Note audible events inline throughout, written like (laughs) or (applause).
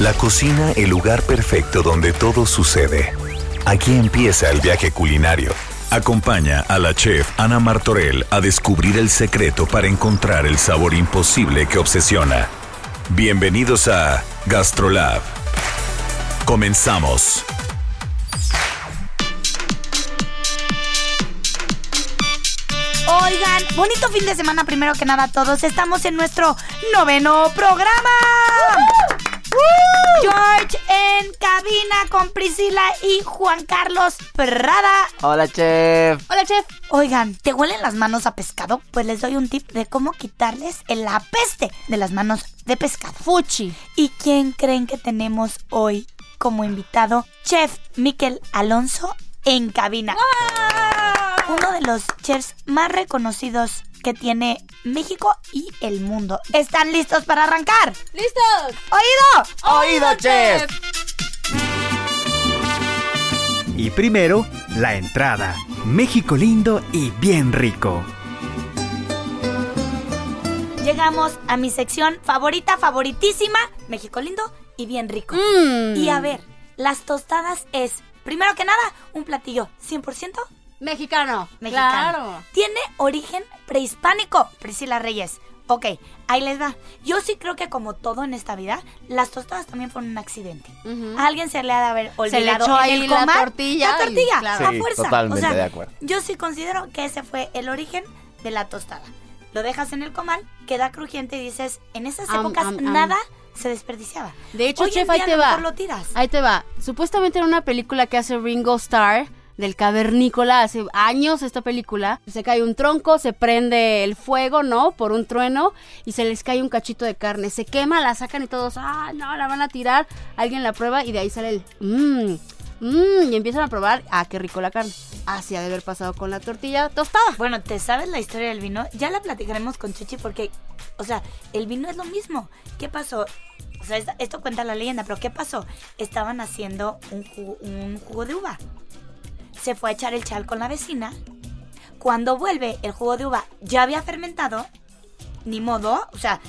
La cocina, el lugar perfecto donde todo sucede. Aquí empieza el viaje culinario. Acompaña a la chef Ana Martorell a descubrir el secreto para encontrar el sabor imposible que obsesiona. Bienvenidos a Gastrolab. Comenzamos. Oigan, bonito fin de semana primero que nada a todos. Estamos en nuestro noveno programa. George en cabina con Priscila y Juan Carlos Prada. Hola, chef. Hola, chef. Oigan, ¿te huelen las manos a pescado? Pues les doy un tip de cómo quitarles el apeste de las manos de pescado. Fuchi. ¿Y quién creen que tenemos hoy como invitado? Chef Miquel Alonso en cabina. Uno de los chefs más reconocidos que tiene México y el mundo. ¿Están listos para arrancar? ¡Listos! ¡Oído! Oído, chef. Y primero, la entrada. México lindo y bien rico. Llegamos a mi sección favorita, favoritísima, México lindo y bien rico. Mm. Y a ver, las tostadas es, primero que nada, un platillo 100% Mexicano. mexicano. Claro. Tiene origen prehispánico, Priscila Reyes. Ok, ahí les va. Yo sí creo que como todo en esta vida, las tostadas también fueron un accidente. A alguien se le ha de haber le olvidado echó en ahí el la comal tortilla La y- tortilla, claro. a fuerza. totalmente o sea, de acuerdo. Yo sí considero que ese fue el origen de la tostada. Lo dejas en el comal, queda crujiente y dices, en esas épocas nada se desperdiciaba. De hecho, Hoy en chef, ahí te va. lo tiras. Ahí te va. Supuestamente en una película que hace Ringo Starr del cavernícola, hace años esta película, se cae un tronco, se prende el fuego, ¿no? Por un trueno y se les cae un cachito de carne, se quema, la sacan y todos, ah, no, la van a tirar, alguien la prueba y de ahí sale el, mmm, mmm, y empiezan a probar, ah, qué rico la carne. Así ha de haber pasado con la tortilla tostada. Bueno, ¿te sabes la historia del vino? Ya la platicaremos con Chuchi porque, o sea, el vino es lo mismo. ¿Qué pasó? O sea, esto cuenta la leyenda, pero ¿qué pasó? Estaban haciendo un un jugo de uva. Se fue a echar el chal con la vecina. Cuando vuelve, el jugo de uva ya había fermentado. Ni modo, o sea,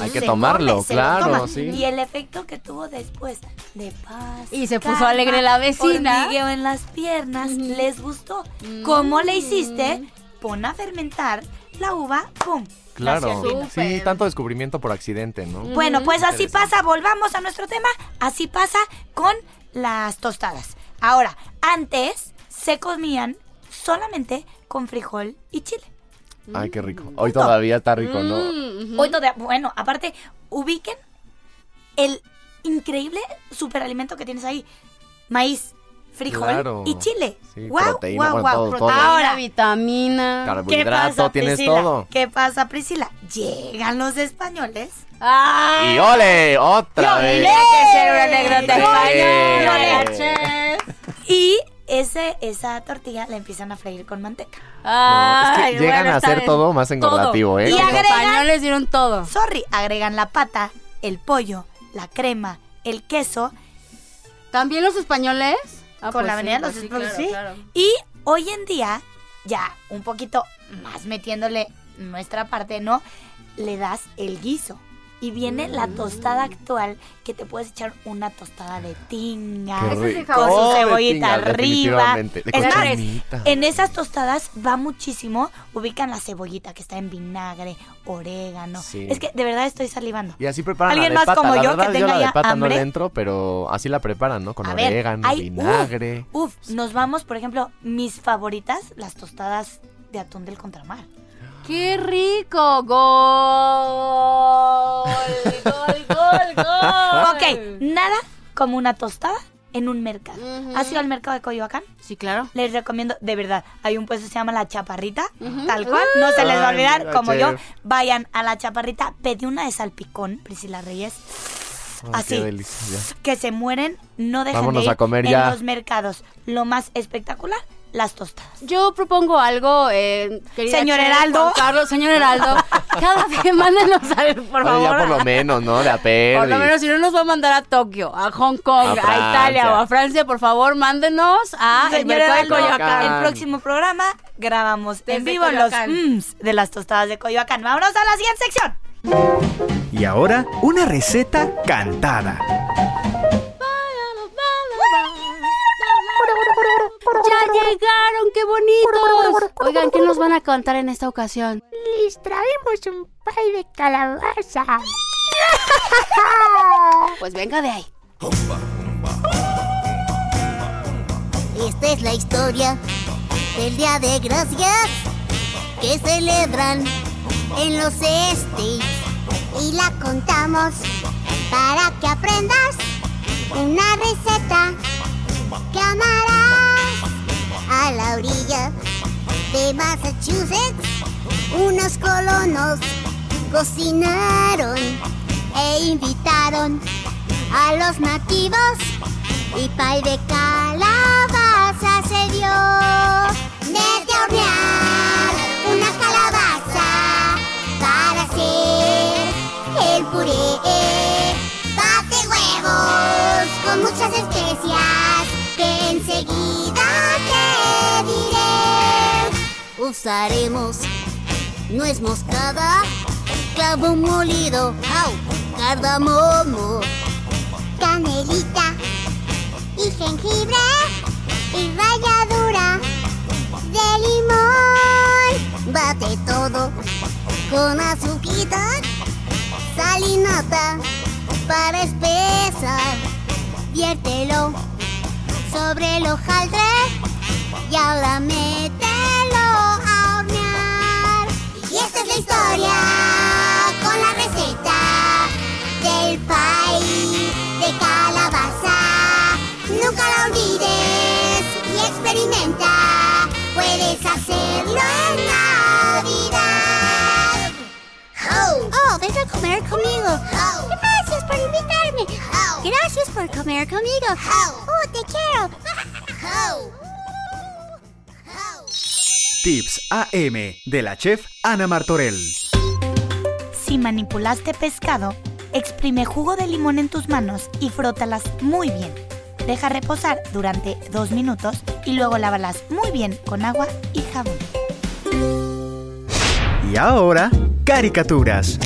Hay que se tomarlo, come, se lo claro, toma. sí. Y el efecto que tuvo después de paz. Y se puso calma, alegre la vecina. hormigueo en las piernas, les gustó. ¿Cómo le hiciste? Pon a fermentar la uva, ¡pum! Claro. Sí, tanto descubrimiento por accidente, ¿no? Bueno, pues así pasa, volvamos a nuestro tema, así pasa con las tostadas. Ahora, antes se comían solamente con frijol y chile. Ay, qué rico. Hoy todavía está rico, ¿no? Mm, Hoy todavía, bueno, aparte, ubiquen el increíble superalimento que tienes ahí. Maíz, frijol Claro. y chile. Sí, Guau, proteína, guau, bueno, guau. todo, todo. Ahora, vitamina. ¿qué Carbohidrato, pasa, tienes Priscila? todo. ¿Qué pasa, Priscila? Llegan los españoles. ¡Ay! Y ole, otra vez. Tiene que ser una anécdota española. Y ese, esa tortilla la empiezan a freír con manteca. No, Ay, es que llegan bueno, a hacer bien. todo más engordativo, ¿eh? Y Los agregan- españoles dieron todo. Sorry, agregan la pata, el pollo, la crema, el queso ¿También los españoles? Ah, con pues la sí, avenida pues los sí, Españoles, claro, sí. claro. Y hoy en día, ya un poquito más metiéndole nuestra parte, ¿no? Le das el guiso. Y viene la tostada actual que te puedes echar una tostada de tinga. Con su Oh, de cebollita tinga, arriba. Es más, en esas tostadas va muchísimo, ubican la cebollita que está en vinagre, orégano. Sí. Es que de verdad estoy salivando. Y así preparan ¿Alguien la de más pata. como la yo que tenga yo la ya de pata no hambre? le entro, pero así la preparan, ¿no? Con A ver, orégano, hay- vinagre. Uf, nos vamos, por ejemplo, mis favoritas, las tostadas de atún del contramar. ¡Qué rico! ¡Gol! ¡Gol, gol, gol! Ok, nada como una tostada en un mercado. Ujú. ¿Has ido al mercado de Coyoacán? Sí, claro. Les recomiendo, de verdad, hay un puesto que se llama La Chaparrita, tal cual, no se les va a olvidar, como yo, vayan a La Chaparrita, pedí una de salpicón, Priscila Reyes, así, Qué delicia. que se mueren, no dejen Vámonos de ir a comer en ya. los mercados. Lo más espectacular, las tostadas. Yo propongo algo, eh, querida Señor Heraldo. Juan Carlos, señor Heraldo. (laughs) Cada vez mándenos a ver, por favor. ya por lo menos, ¿no? De a Por lo menos, si no nos va a mandar a Tokio, a Hong Kong, A. Italia o a Francia, por favor, mándenos a el Señor mercado de Coyoacán. el próximo programa grabamos en vivo Coyoacán. los mms de las tostadas de Coyoacán. Vámonos a la siguiente sección. Y ahora, una receta cantada. ¡Ya llegaron! ¡Qué bonitos! Oigan, ¿qué nos van a contar en esta ocasión? Les traemos un pay de calabaza. (laughs) Pues venga de ahí. Esta es la historia del Día de Gracias que celebran en los States y la contamos para que aprendas una receta que amarás a la orilla de Massachusetts. Unos colonos cocinaron e invitaron a los nativos y pay de calabaza se dio. Usaremos nuez moscada, clavo molido, au, cardamomo, canelita y jengibre y ralladura de limón. Bate todo con azuquita, sal y nata para espesar. Viértelo sobre el hojaldre y ahora Oh, ven a comer conmigo. Gracias por invitarme. Gracias por comer conmigo. Oh, te quiero. Tips AM de la chef Ana Martorell. Si manipulaste pescado, exprime jugo de limón en tus manos y frótalas muy bien. Deja reposar durante dos minutos y luego lávalas muy bien con agua y jabón. Y ahora, caricaturas.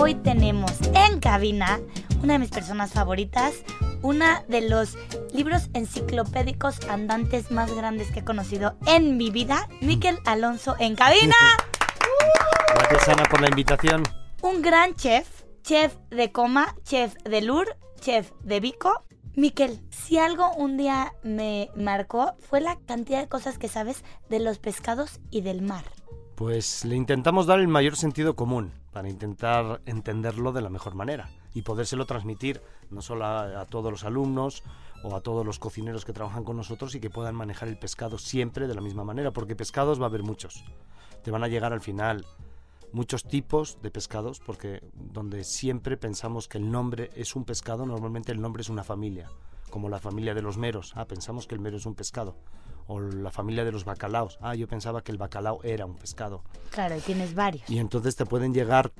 Hoy tenemos en cabina una de mis personas favoritas, una de los libros enciclopédicos andantes más grandes que he conocido en mi vida, Miquel Alonso en cabina. Gracias Ana por la invitación. Un gran chef, chef de coma, chef de Lur, chef de Vico. Miquel, si algo un día me marcó fue la cantidad de cosas que sabes de los pescados y del mar. Pues le intentamos dar el mayor sentido común para intentar entenderlo de la mejor manera y podérselo transmitir no solo a, a todos los alumnos o a todos los cocineros que trabajan con nosotros y que puedan manejar el pescado siempre de la misma manera, porque pescados va a haber muchos. Te van a llegar al final muchos tipos de pescados, porque donde siempre pensamos que el nombre es un pescado, normalmente el nombre es una familia, como la familia de los meros. Ah, pensamos que el mero es un pescado. O la familia de los bacalaos. Ah, yo pensaba que el bacalao era un pescado. Claro, y tienes varios. Y entonces te pueden llegar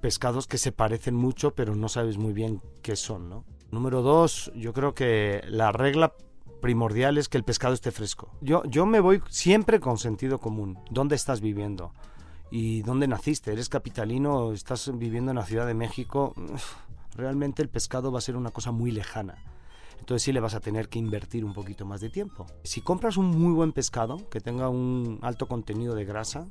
pescados que se parecen mucho, pero no sabes muy bien qué son, ¿no? Número dos, yo creo que la regla primordial es que el pescado esté fresco. Yo, yo me voy siempre con sentido común. ¿Dónde estás viviendo? ¿Y dónde naciste? ¿Eres capitalino? ¿Estás viviendo en la Ciudad de México? Uf, Realmente el pescado va a ser una cosa muy lejana. Entonces sí le vas a tener que invertir un poquito más de tiempo. Si compras un muy buen pescado, que tenga un alto contenido de grasa,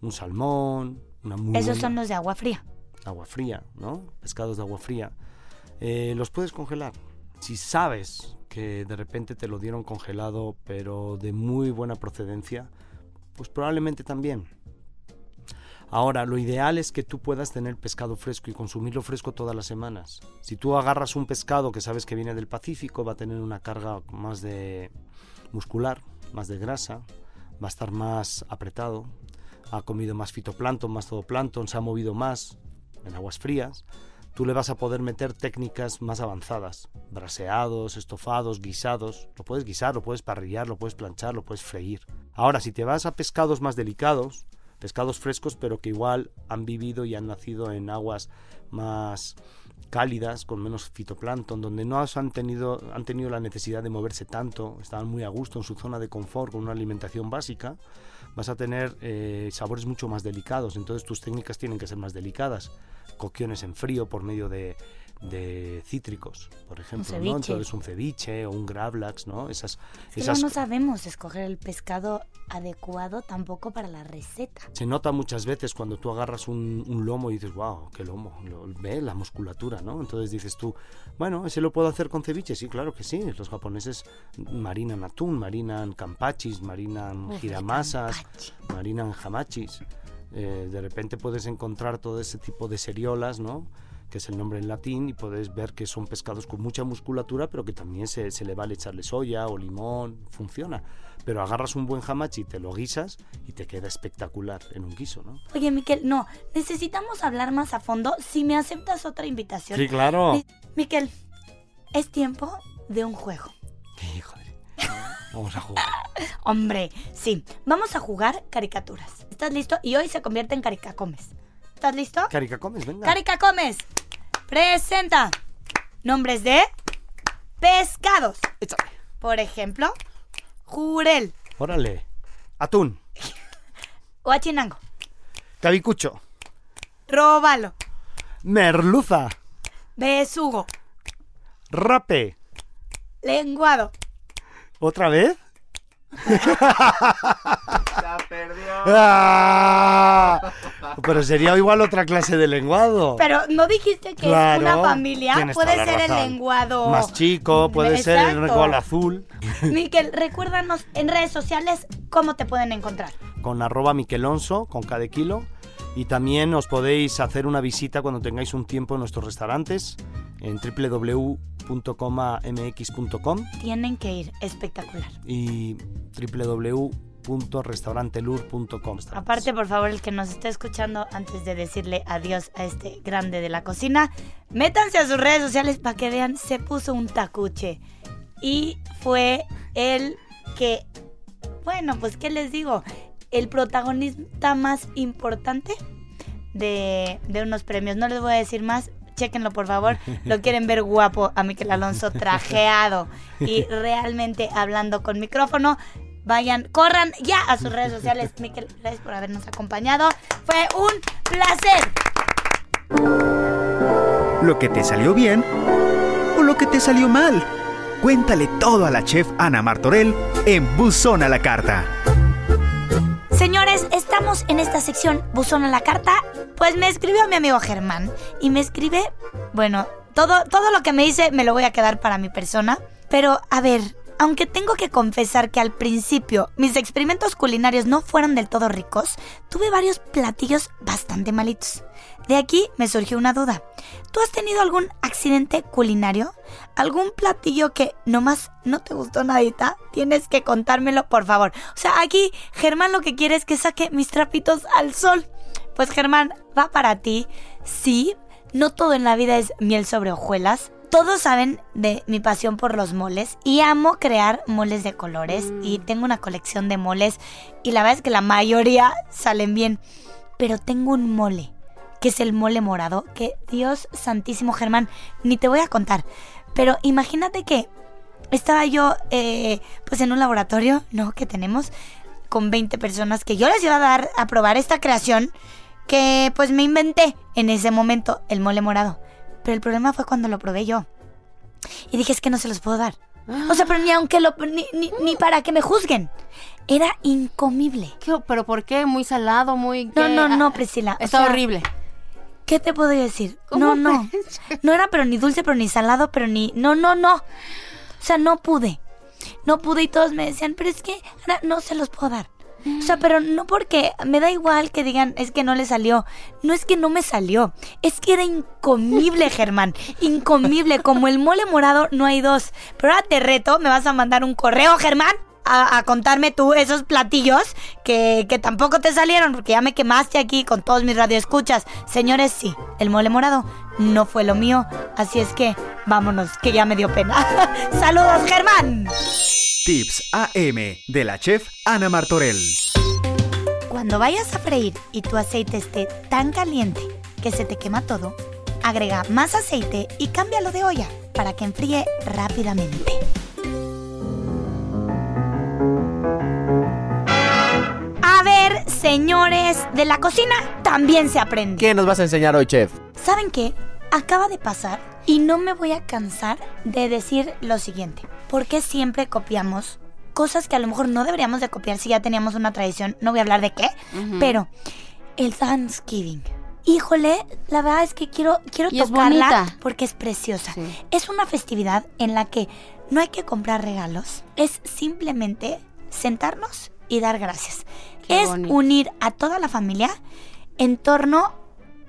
un salmón, una muy Esos buena- son los de agua fría. agua fría, ¿no? Pescados de agua fría. Eh, los puedes congelar. Si sabes que de repente te lo dieron congelado, pero de muy buena procedencia, pues probablemente también. Ahora, lo ideal es que tú puedas tener pescado fresco y consumirlo fresco todas las semanas. Si tú agarras un pescado que sabes que viene del Pacífico, va a tener una carga más de muscular, más de grasa, va a estar más apretado, ha comido más fitoplancton, más zooplancton, se ha movido más en aguas frías, tú le vas a poder meter técnicas más avanzadas, braseados, estofados, guisados, lo puedes guisar, lo puedes parrillar, lo puedes planchar, lo puedes freír. Ahora, si te vas a pescados más delicados, pescados frescos pero que igual han vivido y han nacido en aguas más cálidas, con menos fitoplancton, donde no han tenido, han tenido la necesidad de moverse tanto, estaban muy a gusto en su zona de confort con una alimentación básica, vas a tener eh, sabores mucho más delicados, entonces tus técnicas tienen que ser más delicadas. Cocciones en frío por medio de, de cítricos, por ejemplo, ¿no? ceviche. Entonces un ceviche o un gravlax, ¿no? Esas, Es que esas no sabemos escoger el pescado adecuado tampoco para la receta. Se nota muchas veces cuando tú agarras un, un lomo y dices, wow, qué lomo, lo- ve la musculatura, ¿no? Entonces dices tú, bueno, ¿ese lo puedo hacer con ceviche? Sí, claro que sí. Los japoneses marinan atún, marinan campachis, marinan Uf, giramasas, marinan hamachis. Eh, de repente puedes encontrar todo ese tipo de seriolas, ¿no? Que es el nombre en latín, y puedes ver que son pescados con mucha musculatura, pero que también se, se le vale echarle soya o limón, funciona. Pero agarras un buen hamachi, te lo guisas y te queda espectacular en un guiso, ¿no? Oye, Miquel, no, necesitamos hablar más a fondo. Si me aceptas otra invitación. Sí, claro. Mi- Miquel, es tiempo de un juego. Híjole. Vamos a jugar. (laughs) Hombre, sí, vamos a jugar caricaturas. ¿Estás listo? Y hoy se convierte en caricacomes. ¿Estás listo? Caricacomes, venga. Caricacomes, presenta nombres de pescados. Por ejemplo, jurel, Órale. Atún. (laughs) huachinango, Cabicucho. robalo, Merluza. besugo, Rape. lenguado, ¿Otra vez? (laughs) La perdió. ¡Ah! Pero sería igual otra clase de lenguado. Pero no dijiste que Claro, es una familia. Puede ser el lenguado. Más chico, puede ser el lenguado azul. Miquel, recuérdanos en redes sociales cómo te pueden encontrar. Con arroba Miquelonso, con cada kilo. Y también os podéis hacer una visita cuando tengáis un tiempo en nuestros restaurantes en www.comamx.com Tienen que ir, espectacular. y www.restaurantelur.com. Aparte, por favor, el que nos esté escuchando, antes de decirle adiós a este grande de la cocina, métanse a sus redes sociales para que vean, se puso un tacuche. Y fue el que, bueno, pues, ¿qué les digo? El protagonista más importante de, de unos premios. No les voy a decir más. Chéquenlo, por favor. Lo quieren ver guapo a Miquel Alonso (laughs) trajeado y realmente hablando con micrófono. Vayan, corran ya a sus redes sociales. Miquel, gracias por habernos acompañado. Fue un placer. Lo que te salió bien o lo que te salió mal. Cuéntale todo a la chef Ana Martorell en Buzón a la Carta. Señores, estamos en esta sección Buzón a la carta. Pues me escribió mi amigo Germán y me escribe, bueno, todo, todo lo que me dice me lo voy a quedar para mi persona. Pero a ver, aunque tengo que confesar que al principio mis experimentos culinarios no fueron del todo ricos, tuve varios platillos bastante malitos. De aquí me surgió una duda. ¿Tú has tenido algún accidente culinario? ¿Algún platillo que nomás no te gustó nadita? Tienes que contármelo, por favor. O sea, aquí Germán lo que quiere es que saque mis trapitos al sol. Pues Germán, va para ti. Sí, no todo en la vida es miel sobre hojuelas. Todos saben de mi pasión por los moles y amo crear moles de colores y tengo una colección de moles y la verdad es que la mayoría salen bien. Pero tengo un mole, que es el mole morado, que Dios santísimo Germán, ni te voy a contar. Pero imagínate que estaba yo eh, pues en un laboratorio, ¿no? Que tenemos con 20 personas que yo les iba a dar a probar esta creación que pues me inventé en ese momento, el mole morado. Pero el problema fue cuando lo probé yo. Y dije, es que no se los puedo dar. O sea, (gasps) pero ni aunque lo... ni, ni, ni para que me juzguen. Era incomible. ¿Qué- ¿Pero por qué? ¿Muy salado? ¿Muy.? No, qué? no, no, Ah, Priscila. o Está sea, horrible. ¿Qué te puedo decir? ¿Cómo No, no. No era pero ni dulce, pero ni salado, pero ni... No, no, no. O sea, no pude. No pude y todos me decían, pero es que Ana, no se los puedo dar. O sea, pero no porque me da igual que digan es que no le salió. No es que no me salió. Es que era incomible, (laughs) Germán. Incomible. Como el mole morado no hay dos. Pero ahora te reto, me vas a mandar un correo, Germán. A, a contarme tú esos platillos que, que tampoco te salieron, porque ya me quemaste aquí con todos mis radioescuchas. Señores, sí, el mole morado no fue lo mío, así es que vámonos, que ya me dio pena. (laughs) ¡Saludos, Germán! Tips AM de la chef Ana Martorell. Cuando vayas a freír y tu aceite esté tan caliente que se te quema todo, agrega más aceite y cámbialo de olla para que enfríe rápidamente. A ver, señores de la cocina, también se aprende. ¿Qué nos vas a enseñar hoy, chef? ¿Saben qué? Acaba de pasar y no me voy a cansar de decir lo siguiente. ¿Por qué siempre copiamos cosas que a lo mejor no deberíamos de copiar si ya teníamos una tradición? No voy a hablar de qué, pero el Thanksgiving. Híjole, la verdad es que quiero, quiero Y tocarla porque es preciosa. Sí. Es una festividad en la que no hay que comprar regalos, es simplemente sentarnos y dar gracias. Qué es bonito. unir a toda la familia en torno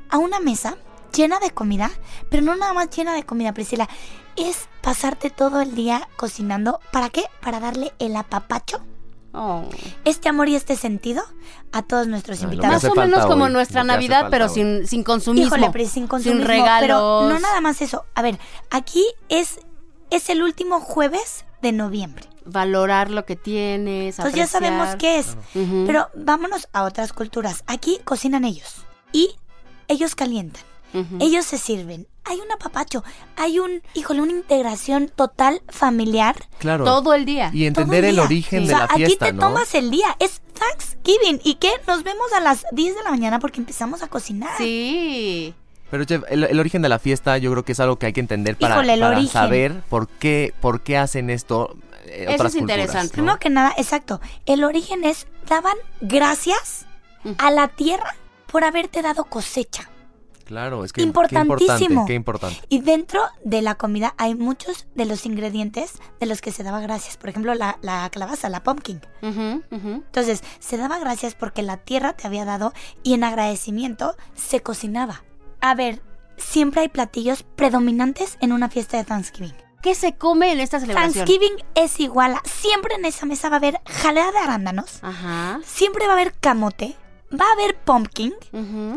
a una mesa llena de comida, pero no nada más llena de comida, Priscila. Es pasarte todo el día cocinando. ¿Para qué? Para darle el apapacho, Oh. este amor y este sentido a todos nuestros invitados. Más o menos como hoy, nuestra Navidad, pero hoy. sin, sin consumismo. Híjole, Pris, sin consumismo, regalos. Pero no nada más eso. A ver, aquí es, es el último jueves de noviembre. Valorar lo que tienes. Entonces ya sabemos qué es. Pero vámonos a otras culturas. Aquí cocinan ellos. Y ellos calientan. Ellos se sirven. Hay un apapacho. Hay un, híjole, una integración total familiar. Claro. Todo el día. Y entender el día. origen O de sea, la aquí fiesta, te ¿no? tomas el día. Es Thanksgiving. ¿Y qué? Nos vemos a las 10 de la mañana porque empezamos a cocinar. Sí. Pero, chef, el, el origen de la fiesta yo creo que es algo que hay que entender para, Híjole, para saber por qué, por qué hacen esto eh, Eso otras es culturas, interesante. ¿no? Primero que nada, exacto. El origen es, daban gracias a la tierra por haberte dado cosecha. Claro, es que Importantísimo. Qué importante, qué importante. Y dentro de la comida hay muchos de los ingredientes de los que se daba gracias. Por ejemplo, la, la calabaza, la pumpkin. Ujú, ujú. Entonces, se daba gracias porque la tierra te había dado y en agradecimiento se cocinaba. A ver, siempre hay platillos predominantes en una fiesta de Thanksgiving. ¿Qué se come en esta celebración? Thanksgiving es igual a... Siempre en esa mesa va a haber jalea de arándanos. Ajá. Siempre va a haber camote. Va a haber pumpkin.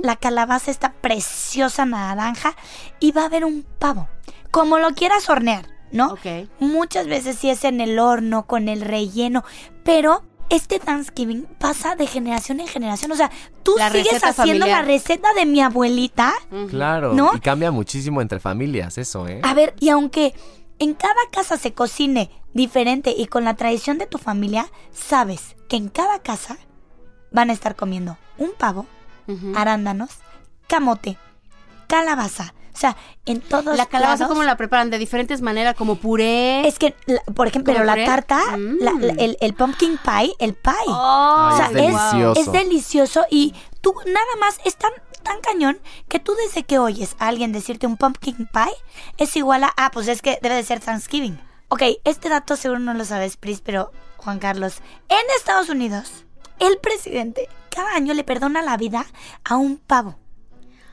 La calabaza está preciosa naranja. Y va a haber un pavo. Como lo quieras hornear, ¿no? Ok. Muchas veces sí es en el horno, con el relleno. Pero este Thanksgiving pasa de generación en generación. O sea, tú La sigues haciendo familiar. la receta de mi abuelita. Claro. ¿No? Y cambia muchísimo entre familias eso, ¿eh? A ver, y aunque en cada casa se cocine diferente y con la tradición de tu familia, sabes que en cada casa van a estar comiendo un pavo, arándanos, camote, calabaza. O sea, en todos La calabaza, lados- ¿cómo la preparan? De diferentes maneras, como puré. Es que, la- por ejemplo, ¿Como pero la tarta, Mm. la- la- el, el pumpkin pie, el pie. Oh, o sea, es delicioso. es delicioso y tú nada más es tan, tan cañón que tú desde que oyes a alguien decirte un pumpkin pie es igual a, ah, pues es que debe de ser Thanksgiving. Ok, este dato seguro no lo sabes, Pris, pero Juan Carlos, en Estados Unidos, el presidente cada año le perdona la vida a un pavo.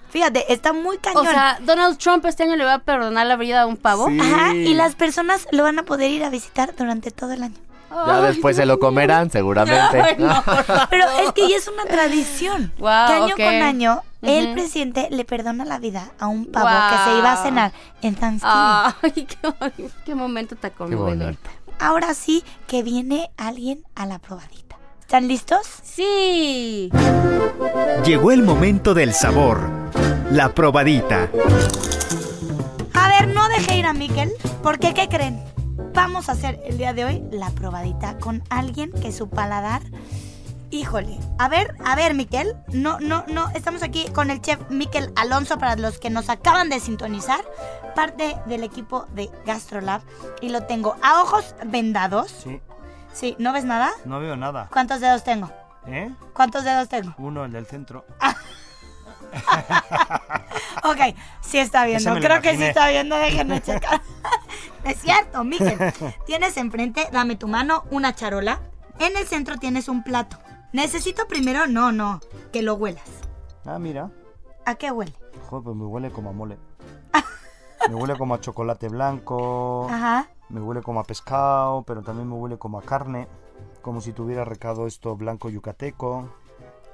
Fíjate, está muy O cañón. sea, Donald Trump este año le va a perdonar la vida a un pavo. Sí. Ajá, y las personas lo van a poder ir a visitar durante todo el año. Ya Ay, después se lo comerán, seguramente. Ay, no. (laughs) Pero es que ya es una tradición. Guau, que año con año, el presidente le perdona la vida a un pavo que se iba a cenar en Thanksgiving. Ay, (laughs) qué, qué momento tan conmovedor. bonito. Ahora sí que viene alguien a la probadita. ¿Están listos? Sí. Llegó el momento del sabor. La probadita. A ver, no dejé ir a Miquel, porque ¿qué creen? Vamos a hacer el día de hoy la probadita con alguien que su paladar... Híjole, a ver, a ver, Miquel, no, no, no, estamos aquí con el chef Miquel Alonso para los que nos acaban de sintonizar, parte del equipo de GastroLab, y lo tengo a ojos vendados. Sí, Sí, ¿no ves nada? no veo nada. ¿Cuántos dedos tengo? ¿Eh? ¿Cuántos dedos tengo? Uno, el del centro. (laughs) Ok, sí está viendo. Creo que sí está viendo. Déjenme checar. (laughs) es cierto, Miquel. Tienes enfrente, dame tu mano, una charola. En el centro tienes un plato. Necesito primero, no, no, que lo huelas. Ah, mira. ¿A qué huele? Joder, pues me huele como a mole. (laughs) me huele como a chocolate blanco. Ajá. Me huele como a pescado, pero también me huele como a carne. Como si tuviera recado esto blanco yucateco.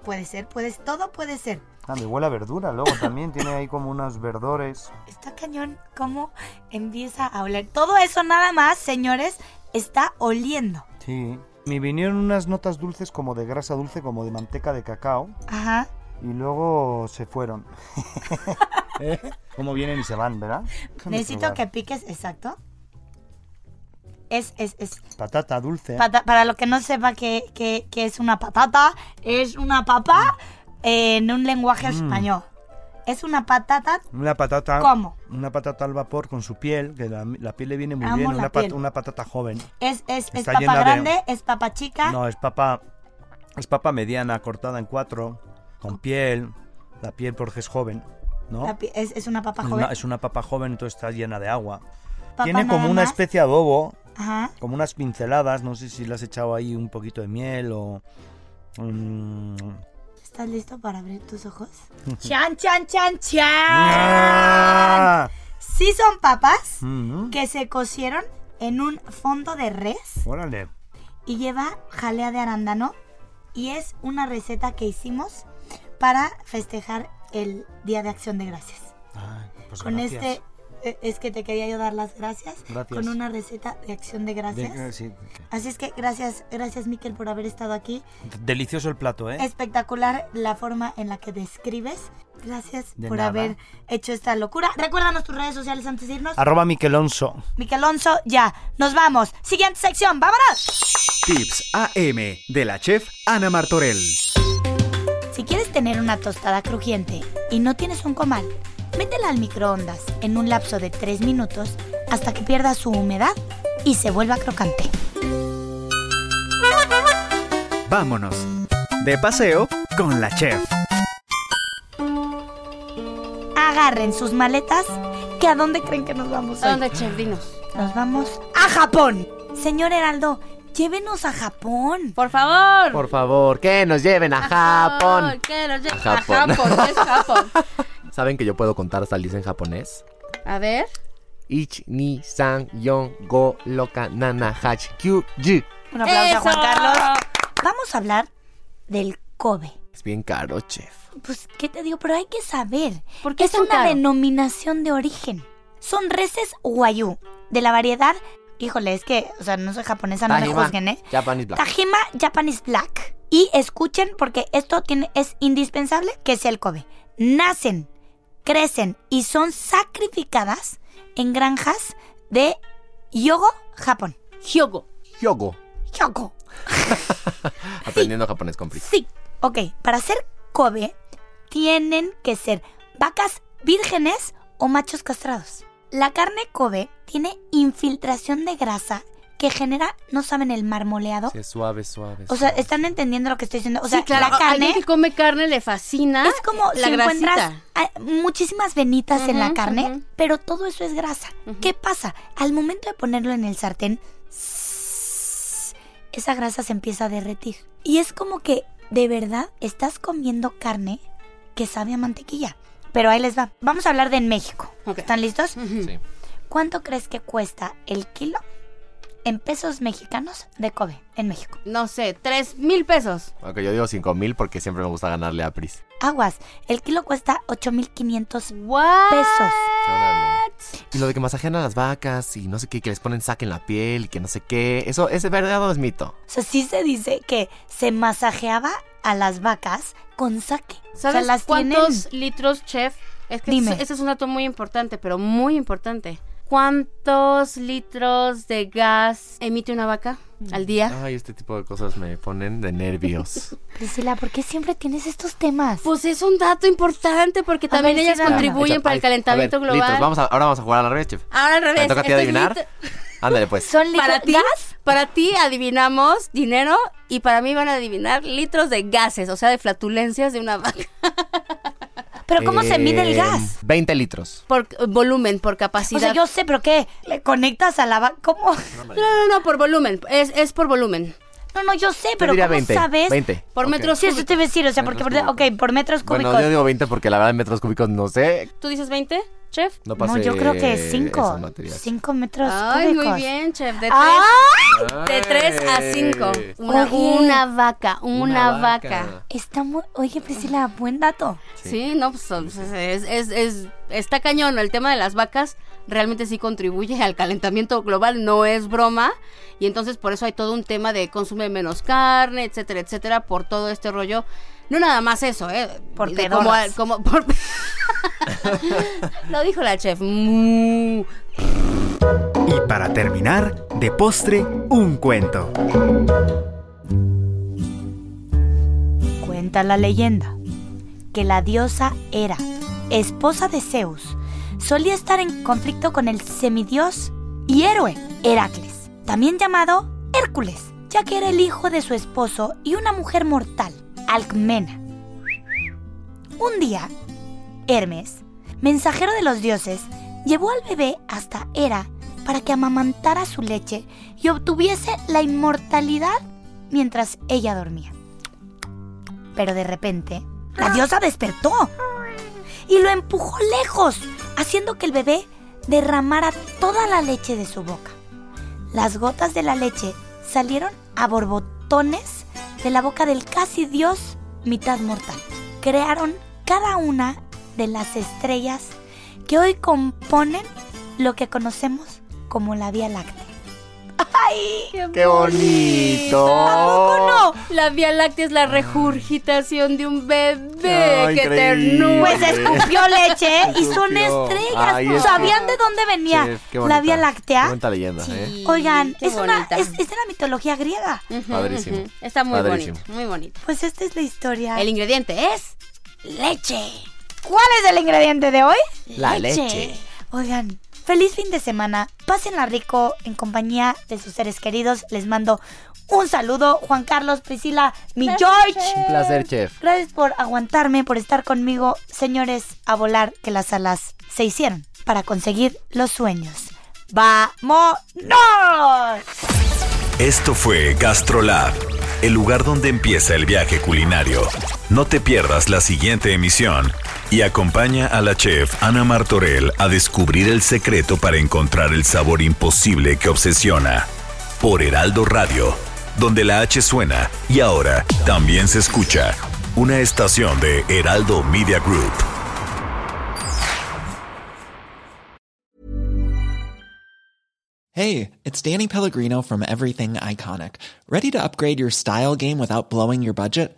Puede ser, puede todo puede ser. Ah, me huele a verdura luego también. Tiene ahí como unos verdores. Está cañón cómo empieza a oler. Todo eso nada más, señores, está oliendo. Sí. Me vinieron unas notas dulces como de grasa dulce, como de manteca de cacao. Ajá. Y luego se fueron. (laughs) (laughs) ¿Eh? ¿Cómo vienen y se van, verdad? Déjame Necesito probar. que piques, exacto. Es, es, es. Patata dulce. pata- para lo que no sepa que, que- que es una patata, es una papa en un lenguaje Mm. español. Es una patata. Una patata. ¿Cómo? Una patata al vapor con su piel, que la, la piel le viene muy Amo bien. Una, pat- una patata joven. Es, es, es Está papa de- grande, es papa chica. No, es papa. Es papa mediana, cortada en cuatro, con piel. La piel porque es joven, ¿no? Es, es una papa joven. una, es una papa joven, entonces está llena de agua. Papa Tiene como una especie de adobo, Ajá. como unas pinceladas. No sé si le has echado ahí un poquito de miel o. mm, ¿Estás listo para abrir tus ojos? ¡Chan, chan, chan, chan! ¡Ah! Sí son papas Mm, que se cocieron en un fondo de res Órale. y lleva jalea de arándano y es una receta que hicimos para festejar el Día de Acción de Gracias. Ay, pues Con gracias. este es que te quería yo dar las gracias, Gracias. con una receta de Acción de Gracias. De- sí, Así es que gracias, gracias Miquel por haber estado aquí. Delicioso el plato, ¿eh? Espectacular la forma en la que describes. Gracias De por nada. haber hecho esta locura. Recuérdanos tus redes sociales antes de irnos. Arroba Miquelonso. Miquelonso, ya. Nos vamos. Siguiente sección, vámonos. Tips AM de la chef Ana Martorell. Si quieres tener una tostada crujiente y no tienes un comal, métela al microondas en un lapso de 3 minutos hasta que pierda su humedad y se vuelva crocante. Vámonos. De paseo con la chef. Agarren sus maletas, que a dónde creen que nos vamos ¿A hoy? dónde, chef? Dinos. Nos vamos a Japón. Señor Heraldo, llévenos a Japón. Por favor. Por favor, que nos lleven a Japón. ¿Qué nos lleva? A A Japón. Japón. ¿qué es Japón? (laughs) ¿Saben que yo puedo contar hasta el 10 en japonés? A ver. Ich, ni, san, yon, go, loka, nana, hach, kyu, ji. Un aplauso a. Juan Carlos. Vamos a hablar del Kobe. Es bien caro, chef. Pues, ¿qué te digo? Pero hay que saber. ¿Por qué es una caro? denominación de origen. Son reses Wagyu, de la variedad. Híjole, es que, o sea, no soy japonesa, no me juzguen, ¿eh? Japanese black. Tajima Japanese Black. Y escuchen, porque esto tiene, es indispensable que sea el Kobe. Nacen, crecen y son sacrificadas en granjas de Yogo, Japón. Hyogo. Hyogo. Yogo. (laughs) Aprendiendo japonés con Pri. Sí. Ok, para ser Kobe tienen que ser vacas vírgenes o machos castrados. La carne Kobe tiene infiltración de grasa que genera, no saben, el marmoleado. Sí, es suave, suave. O sea, suave. ¿están entendiendo lo que estoy diciendo? O sea, sí, claro. la a carne alguien que come carne le fascina es como la si encuentras grasita. muchísimas venitas en la carne, pero todo eso es grasa. ¿Qué pasa? Al momento de ponerlo en el sartén, esa grasa se empieza a derretir. Y es como que de verdad estás comiendo carne que sabe a mantequilla. Pero ahí les va. Vamos a hablar de en México. ¿Están listos? Sí. ¿Cuánto crees que cuesta el kilo en pesos mexicanos de Kobe en México? No sé, tres mil pesos. Aunque yo digo 5 mil porque siempre me gusta ganarle a Pris. Aguas, el kilo cuesta 8.500 What? pesos. Órale. Y lo de que masajean a las vacas y no sé qué, que les ponen saque en la piel y que no sé qué. ¿Eso es verdad o es mito? O sea, sí se dice que se masajeaba a las vacas con saque. ¿Sabes o sea, las cuántos tienen- litros, chef? Es que Dime. ese es un dato muy importante, pero muy importante. ¿Cuántos litros de gas emite una vaca al día? Ay, este tipo de cosas me ponen de nervios. (laughs) Priscila, ¿por qué siempre tienes estos temas? Pues es un dato importante porque también ver, ellas contribuyen Echa- para el calentamiento a ver, global. litros, vamos a- ahora vamos a jugar a la revés, chef. Ahora al revés. ¿Me toca a ti adivinar? (laughs) Ándale, pues. ¿Son litros Para ti, gas? para ti adivinamos dinero y para mí van a adivinar litros de gases, o sea, de flatulencias de una vaca. (laughs) ¿Pero cómo se mide el Eh, gas? 20 litros. Por eh, volumen, por O capacidad. sea, yo sé, pero ¿qué? ¿Le conectas a la vaca? ¿Cómo? No, no, no, por volumen. Es, es por volumen. No, no, yo sé, pero diría ¿cómo 20. sabes? 20. Por Ok. metros Sí, eso te iba a decir, o sea, porque, Metros por- ok, por metros cúbicos. Bueno, yo digo 20 porque la verdad en metros cúbicos no sé. ¿Tú dices 20, chef? No, no, pasé yo creo que esas 5. materias. 5 metros Ay, cúbicos. muy bien, chef. De 3 de tres a 5. Una, Oye. una vaca, una, vaca. Está muy... Oye, Priscila, buen dato. Sí, no, pues sea, es, es, es- está cañón. El tema de las vacas realmente sí contribuye al calentamiento global, no es broma. Y entonces por eso hay todo un tema de consume menos carne, etcétera, etcétera, por todo este rollo. No nada más eso, ¿eh? Por como, como por... (laughs) Lo dijo la chef. Y para terminar, de postre, un cuento. Cuenta la leyenda que la diosa Hera, esposa de Zeus, solía estar en conflicto con el semidios y héroe Heracles, también llamado Hércules, ya que era el hijo de su esposo y una mujer mortal, Alcmena. Un día, Hermes, mensajero de los dioses, llevó al bebé hasta Hera para que amamantara su leche y obtuviese la inmortalidad mientras ella dormía. Pero de repente, la diosa despertó y lo empujó lejos, haciendo que el bebé derramara toda la leche de su boca. Las gotas de la leche salieron a borbotones de la boca del casi dios mitad mortal. Crearon cada una de las estrellas que hoy componen lo que conocemos como la Vía Láctea. ¡Ay! (laughs) ¡Qué bonito! ¿A poco no? La Vía Láctea es la regurgitación de un bebé. Ay, ¡Qué increíble. ternura! Pues escupió leche y son estrellas. Ay, es ¿Sabían que- de dónde venía la. Vía Láctea? leyenda, ¿eh? Oigan, qué es, una, es, es de la mitología griega. Ujú, Padrísimo. Está muy Padrísimo. bonito, muy bonito. Pues esta es la historia. El ingrediente es leche. ¿Cuál es el ingrediente de hoy? La leche. Oigan, feliz fin de semana. Pásenla rico en compañía de sus seres queridos. Les mando un saludo, Juan Carlos, Priscila, mi George. Un placer, chef. Gracias por aguantarme, por estar conmigo, señores, a volar que las alas se hicieron para conseguir los sueños. ¡Vámonos! Esto fue GastroLab, el lugar donde empieza el viaje culinario. No te pierdas la siguiente emisión y acompaña a la chef Ana Martorell a descubrir el secreto para encontrar el sabor imposible que obsesiona. Por Heraldo Radio, donde la H suena y ahora también se escucha. Una estación de Heraldo Media Group. Hey, it's Danny Pellegrino from Everything Iconic. Ready to upgrade your style game without blowing your budget?